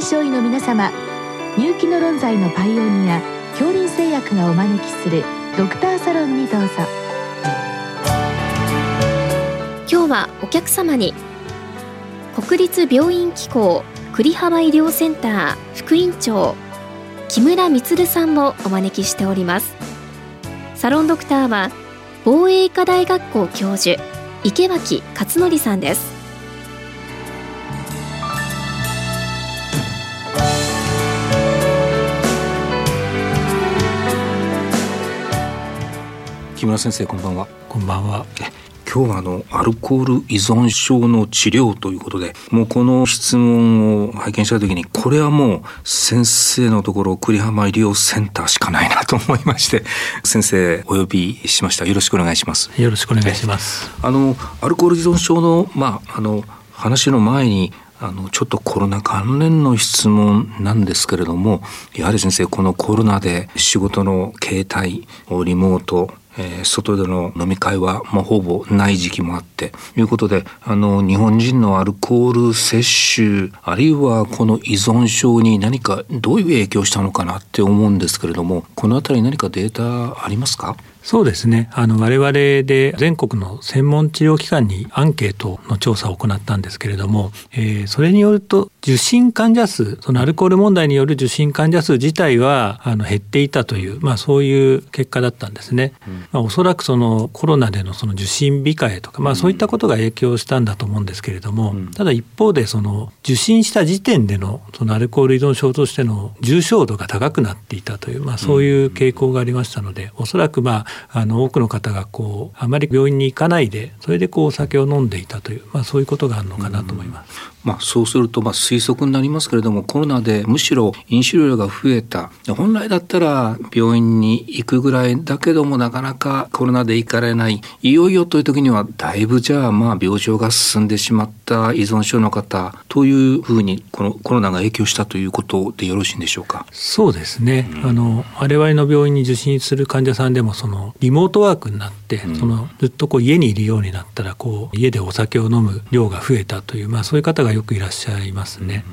臨床医の皆様入気の論剤のパイオニア恐林製薬がお招きするドクターサロンにどうぞ。今日はお客様に国立病院機構栗浜医療センター副院長木村充さんもお招きしております。サロンドクターは防衛医科大学校教授池脇勝則さんです。木村先生こんばんは。こんばんは。今日はあのアルコール依存症の治療ということでもうこの質問を拝見した時にこれはもう先生のところ栗浜医療センターしかないなと思いまして先生お呼びしました。よろしくお願いします。よろしくお願いします。あのアルコール依存症のまああの話の前にあのちょっとコロナ関連の質問なんですけれどもやはり先生このコロナで仕事の形態リモートえー、外での飲み会は、まあ、ほぼない時期もあってということであの日本人のアルコール摂取あるいはこの依存症に何かどういう影響したのかなって思うんですけれどもこの辺り何かデータありますか？そうですね。あの、我々で全国の専門治療機関にアンケートの調査を行ったんですけれども、えー、それによると、受診患者数、そのアルコール問題による受診患者数自体は、あの、減っていたという、まあ、そういう結果だったんですね。うん、まあ、おそらくそのコロナでのその受診控えとか、まあ、そういったことが影響したんだと思うんですけれども、うん、ただ一方で、その、受診した時点での、そのアルコール依存症としての重症度が高くなっていたという、まあ、そういう傾向がありましたので、おそらくまあ、あの多くの方がこうあまり病院に行かないでそれでこうお酒を飲んでいたという、まあ、そういうことがあるのかなと思います。まあ、そうするとまあ推測になりますけれどもコロナでむしろ飲酒量が増えた。本来だったら病院に行くぐらいだけどもなかなかコロナで行かれない。いよいよという時にはだいぶじゃあまあ病状が進んでしまった依存症の方というふうにこのコロナが影響したということでよろしいんでしょうか？そうですね、うん、あの我々の病院に受診する患者さんでもそのリモートワークになって、うん、そのずっとこう家にいるようになったらこう家でお酒を飲む量が増えたという、まあ、そういう方がよくいらっしゃいますね。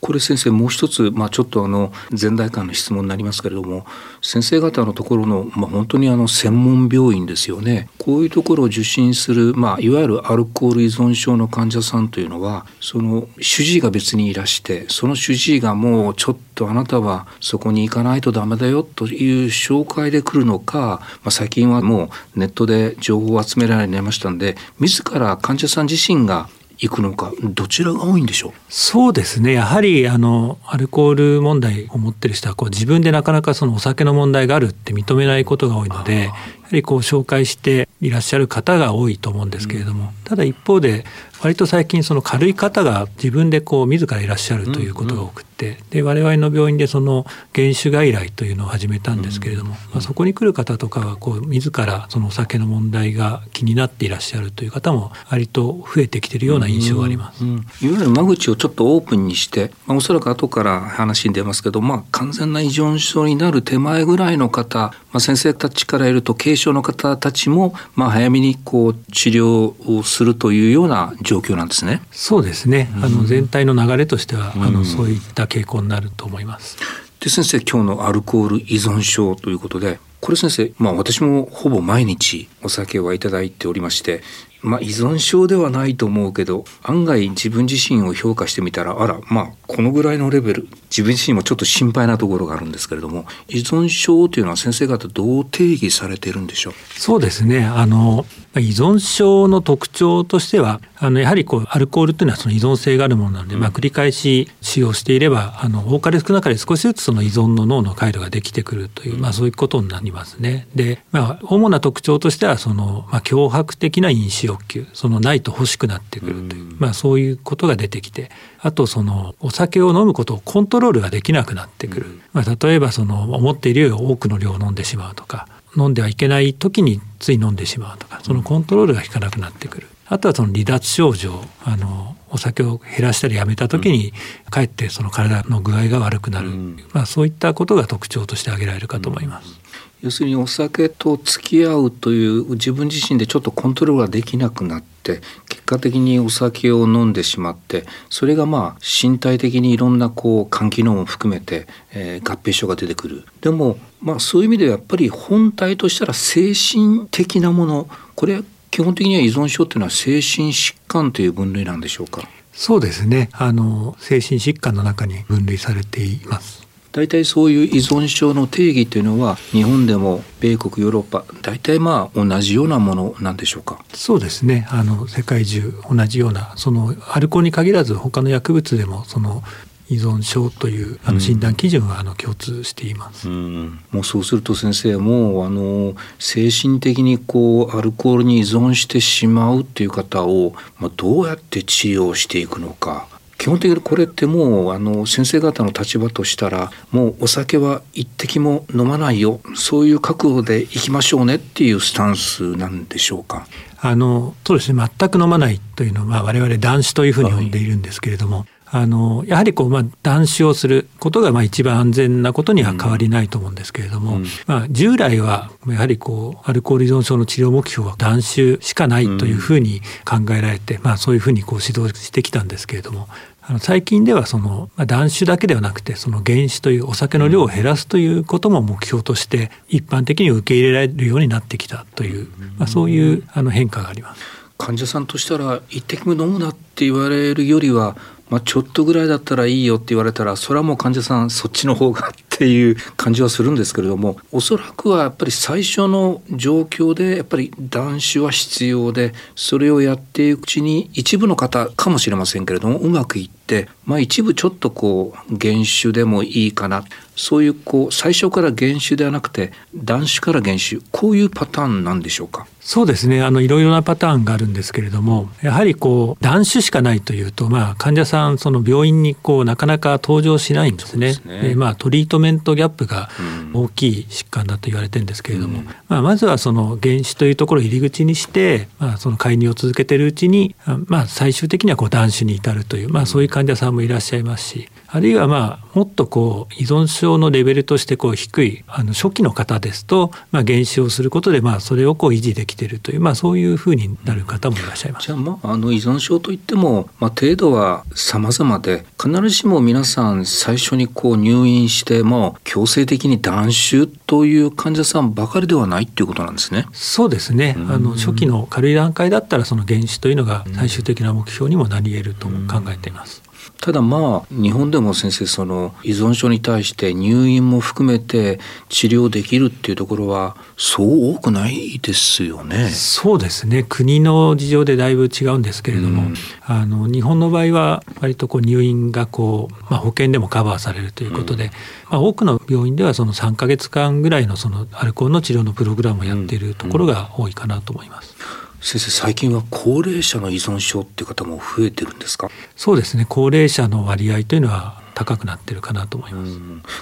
これ先生もう一つ、まあ、ちょっとあの前代間の質問になりますけれども先生方のところの、まあ、本当にあの専門病院ですよね。こういうところを受診する、まあ、いわゆるアルコール依存症の患者さんというのはその主治医が別にいらしてその主治医がもうちょっとあなたはそこに行かないとダメだよという紹介で来るのか、まあ、最近はもうネットで情報を集められるようになりましたんで自ら患者さん自身が行くのかどちらが多いんでしょう？そうですね。やはりあのアルコール問題を持ってる人はこう自分でなかなかそのお酒の問題があるって認めないことが多いのでやはりこう紹介していらっしゃる方が多いと思うんですけれども、ただ一方で割と最近その軽い方が自分でこう自らいらっしゃるということが多くて、で我々の病院でその原種外来というのを始めたんですけれども、まあ、そこに来る方とかはこう自らそのお酒の問題が気になっていらっしゃるという方も割と増えてきているような印象があります、うんうん、いわゆる間口をちょっとオープンにして、まあ、おそらく後から話に出ますけど、まあ、完全な依存症になる手前ぐらいの方、まあ、先生たちからいると軽症の方たちも、まあ、早めにこう治療をするというような状況なんですね。そうですね。あの全体の流れとしては、あのそういった傾向になると思います。で先生今日のアルコール依存症ということでこれ先生まあ私もほぼ毎日お酒はいただいておりましてまあ依存症ではないと思うけど案外自分自身を評価してみたらあらまあこのぐらいのレベル自分自身もちょっと心配なところがあるんですけれども依存症というのは先生方どう定義されているんでしょう？そうですね。あの依存症の特徴としてはあのやはりこうアルコールというのはその依存性があるものなので、まあ、繰り返し使用していればあの多かれ少なかれ少しずつその依存の脳の回路ができてくるという、まあ、そういうことになりますね。で、まあ、主な特徴としてはその、まあ、脅迫的な飲酒欲求そのないと欲しくなってくるという、まあ、そういうことが出てきてあとそのお酒を飲むことをコントロールができなくなってくる、まあ、例えばその思っているより多くの量を飲んでしまうとか飲んではいけない時につい飲んでしまうとかそのコントロールが効かなくなってくるあとはその離脱症状あのお酒を減らしたりやめた時に、かえってその体の具合が悪くなる、うん、まあ、そういったことが特徴として挙げられるかと思います。要するにお酒と付き合うという自分自身でちょっとコントロールができなくなって結果的にお酒を飲んでしまってそれがまあ身体的にいろんなこう肝機能も含めて、えー、合併症が出てくる。でもまあそういう意味ではやっぱり本体としたら精神的なものこれ基本的には依存症というのは精神疾患という分類なんでしょうか？そうですね。あの精神疾患の中に分類されています。大体そういう依存症の定義というのは日本でも米国ヨーロッパ大体まあ同じようなものなんでしょうか？そうですね。あの世界中同じようなそのアルコールに限らず他の薬物でもその依存症というあの診断基準はあの共通しています、うん、もうそうすると先生もあの精神的にこうアルコールに依存してしまうっていう方を、まあ、どうやって治療していくのか。基本的にこれってもうあの先生方の立場としたらもうお酒は一滴も飲まないよ。そういう覚悟でいきましょうねっていうスタンスなんでしょうか。あのそうですね。全く飲まないというのは我々断酒というふうに呼んでいるんですけれども、はいあのやはりこう、まあ、断酒をすることがまあ一番安全なことには変わりないと思うんですけれども、うん、まあ、従来はやはりこうアルコール依存症の治療目標は断酒しかないというふうに考えられて、うん、まあ、そういうふうにこう指導してきたんですけれどもあの最近ではその、まあ、断酒だけではなくてその減酒というお酒の量を減らすということも目標として一般的に受け入れられるようになってきたという、まあ、そういうあの変化があります。患者さんとしたら一滴も飲むなって言われるよりはまあ、ちょっとぐらいだったらいいよって言われたらそれはもう患者さんそっちの方がっていう感じはするんですけれどもおそらくはやっぱり最初の状況でやっぱり断酒は必要でそれをやっていくうちに一部の方かもしれませんけれどもうまくいって、まあ、一部ちょっとこう減酒でもいいかな。そういうこう最初から減酒ではなくて断酒から減酒こういうパターンなんでしょうか？そうですね。あのいろいろなパターンがあるんですけれどもやはりこう断酒しかないというと、まあ、患者さんその病院にこうなかなか登場しないんですね。で、ね、まあ、トリートメントギャップが大きい疾患だと言われてるんですけれども、うん、まあ、まずはその原子というところを入り口にして、まあ、その介入を続けているうちに、まあ、最終的にはこう断酒に至るという、まあ、そういう患者さんもいらっしゃいますしあるいはまあもっとこう依存症のレベルとしてこう低いあの初期の方ですと、まあ、減酒をすることでまあそれをこう維持できているという、まあ、そういうふうになる方もいらっしゃいます。じゃあまああの依存症といっても、まあ、程度は様々で必ずしも皆さん最初にこう入院しても強制的に断酒という患者さんばかりではないっていうことなんですね。そうですね。あの初期の軽い段階だったらその減酒というのが最終的な目標にもなり得ると考えています。ただまあ日本でも先生その依存症に対して入院も含めて治療できるっていうところはそう多くないですよね。そうですね国の事情でだいぶ違うんですけれども、うん、あの日本の場合は割とこう入院がこう、まあ、保険でもカバーされるということで、うん、まあ、多くの病院ではその3か月間ぐらいのそのアルコールの治療のプログラムをやっているところが多いかなと思います。うん先生最近は高齢者の依存症っていう方も増えてるんですか？そうですね。高齢者の割合というのは高くなってるかなと思います。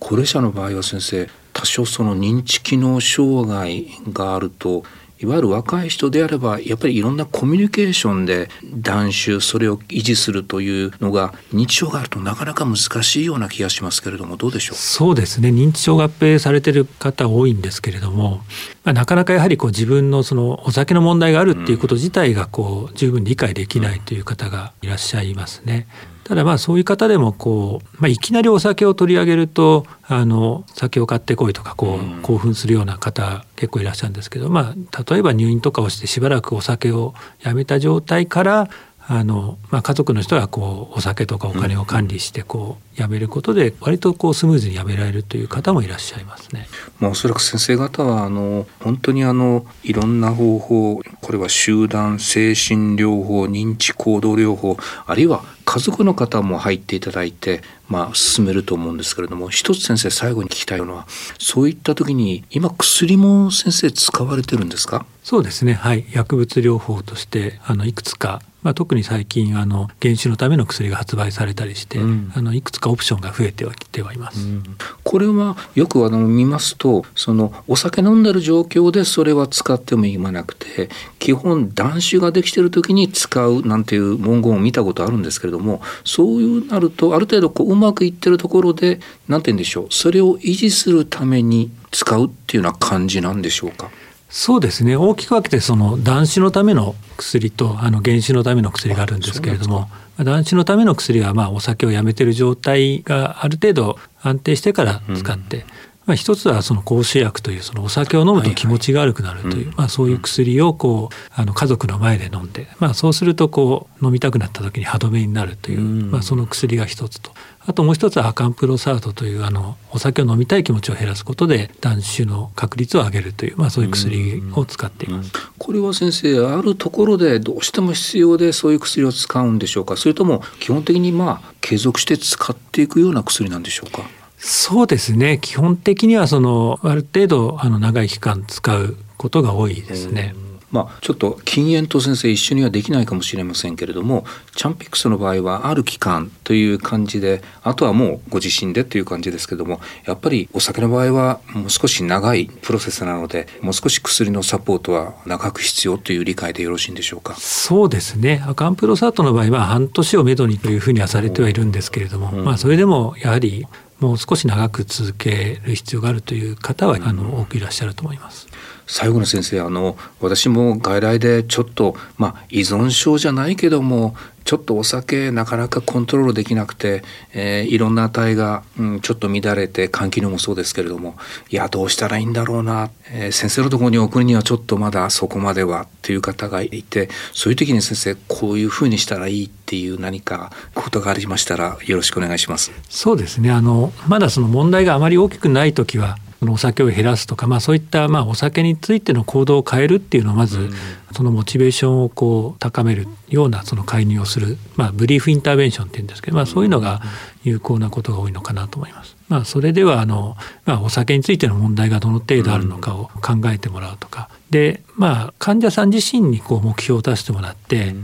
高齢者の場合は先生多少その認知機能障害があるといわゆる若い人であればやっぱりいろんなコミュニケーションで断酒それを維持するというのが認知症があるとなかなか難しいような気がしますけれどもどうでしょう？そうですね認知症合併されてる方多いんですけれども、まあ、なかなかやはりこう自分のそのお酒の問題があるっていうこと自体がこう十分理解できないという方がいらっしゃいますね。ただまあそういう方でもこう、まあ、いきなりお酒を取り上げるとあの酒を買ってこいとかこう興奮するような方結構いらっしゃるんですけど、まあ、例えば入院とかをしてしばらくお酒をやめた状態からあの、まあ、家族の人はこうお酒とかお金を管理してこうやめることで割とこうスムーズにやめられるという方もいらっしゃいますね。まあ、おそらく先生方はあの本当にあのいろんな方法これは集団精神療法認知行動療法あるいは家族の方も入っていただいて、まあ、進めると思うんですけれども一つ先生最後に聞きたいのはそういった時に今薬も先生使われてるんですか？そうですね。はい。薬物療法としてあのいくつかまあ、特に最近あの減酒のための薬が発売されたりして、うん、あのいくつかオプションが増えてはきてはいます、うん、これはよくあの見ますとそのお酒飲んでる状況でそれは使ってもいまなくて基本断酒ができてる時に使うなんていう文言を見たことあるんですけれどもそういうなるとある程度こううまくいってるところで何て言うんでしょうそれを維持するために使うっていうような感じなんでしょうか？そうですね。大きく分けてその断酒のための薬とあの減酒のための薬があるんですけれども断酒のための薬はまあお酒をやめてる状態がある程度安定してから使って、うん、まあ、一つはその口臭薬というそのお酒を飲むと気持ちが悪くなるという、まあ、そういう薬をこうあの家族の前で飲んで、まあ、そうするとこう飲みたくなった時に歯止めになるという、まあ、その薬が一つと。あともう一つはアカンプロサートというあのお酒を飲みたい気持ちを減らすことで断酒の確率を上げるという、まあ、そういう薬を使っています。これは先生あるところでどうしても必要でそういう薬を使うんでしょうか？それとも基本的にまあ継続して使っていくような薬なんでしょうか？そうですね。基本的にはそのある程度あの長い期間使うことが多いですね。うんまあ、ちょっと禁煙と先生一緒にはできないかもしれませんけれどもチャンピックスの場合はある期間という感じであとはもうご自身でという感じですけどもやっぱりお酒の場合はもう少し長いプロセスなのでもう少し薬のサポートは長く必要という理解でよろしいんでしょうか？そうですね。アカンプロサートの場合は半年をめどにというふうにはされてはいるんですけれども、うん、まあ、それでもやはりもう少し長く続ける必要があるという方はあの多くいらっしゃると思います。最後の先生あの私も外来でちょっと、まあ、依存症じゃないけどもちょっとお酒なかなかコントロールできなくて、えー、いろんな値が、うん、ちょっと乱れて肝機能もそうですけれどもいやどうしたらいいんだろうな、えー、先生のところに送るにはちょっとまだそこまではっていう方がいてそういう時に先生こういうふうにしたらいいっていう何かことがありましたらよろしくお願いします。そうですねあのまだその問題があまり大きくない時はお酒を減らすとか、まあ、そういったまあお酒についての行動を変えるっていうのをまず、そのモチベーションをこう高めるようなその介入をする、まあ、ブリーフインターベンションっていうんですけど、まあ、そういうのが有効なことが多いのかなと思います。まあ、それではあの、まあ、お酒についての問題がどの程度あるのかを考えてもらうとか。で、まあ、患者さん自身にこう目標を出してもらって、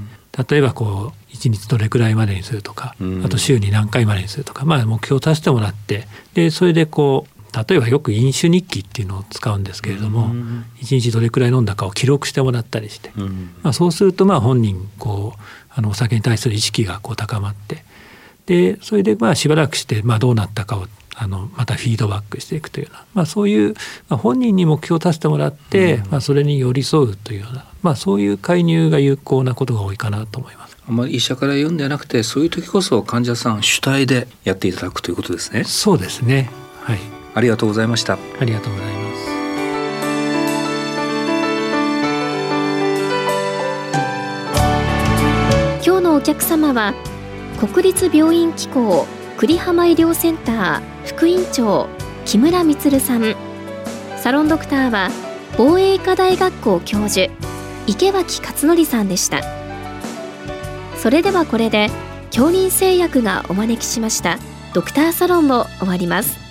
例えばこう1日どれくらいまでにするとか、あと週に何回までにするとか、まあ、目標を出してもらってでそれでこう例えばよく飲酒日記っていうのを使うんですけれども、一日どれくらい飲んだかを記録してもらったりして、まあ、そうするとまあ本人こうあのお酒に対する意識がこう高まってでそれでまあしばらくしてまあどうなったかをあのまたフィードバックしていくというような、まあ、そういう、まあ、本人に目標を立ててもらって、まあ、それに寄り添うというような、まあ、そういう介入が有効なことが多いかなと思います。あまり医者から言うんではなくてそういう時こそ患者さん主体でやっていただくということですね。そうですね。はいありがとうございました。ありがとうございます。今日のお客様は国立病院機構栗浜医療センター副院長木村充さんサロンドクターは防衛医科大学校教授池脇勝則さんでした。それではこれで恐林製薬がお招きしました。ドクターサロンを終わります